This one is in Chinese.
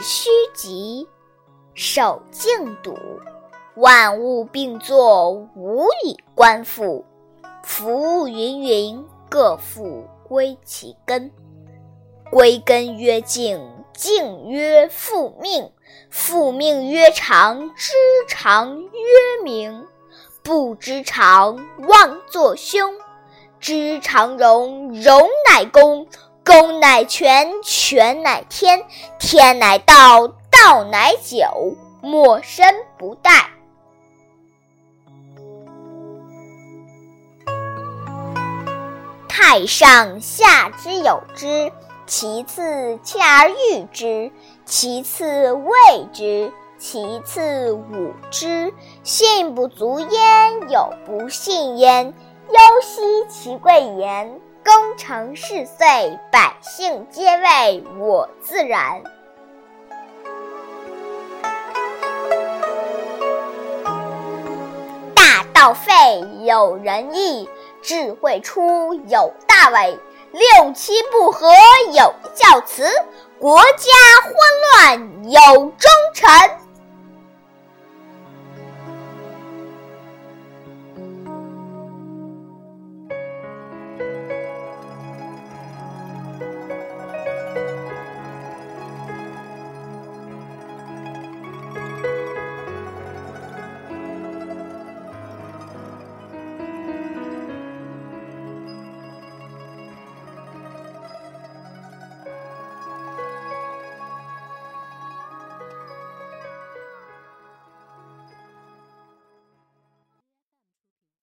虚极，守静笃，万物并作，无以观复。夫物芸芸，各复归其根。归根曰静，静曰复命，复命曰长，知常曰明。不知常，妄作凶。知常容，容乃公。公乃全，全乃天，天乃道，道乃久，莫身不殆。太上下之有之，其次亲而誉之，其次畏之，其次侮之。信不足焉，有不信焉。忧兮其贵言，功成事遂，百姓皆谓我自然。大道废，有仁义；智慧出，有大伪；六亲不和，有孝慈；国家混乱，有忠臣。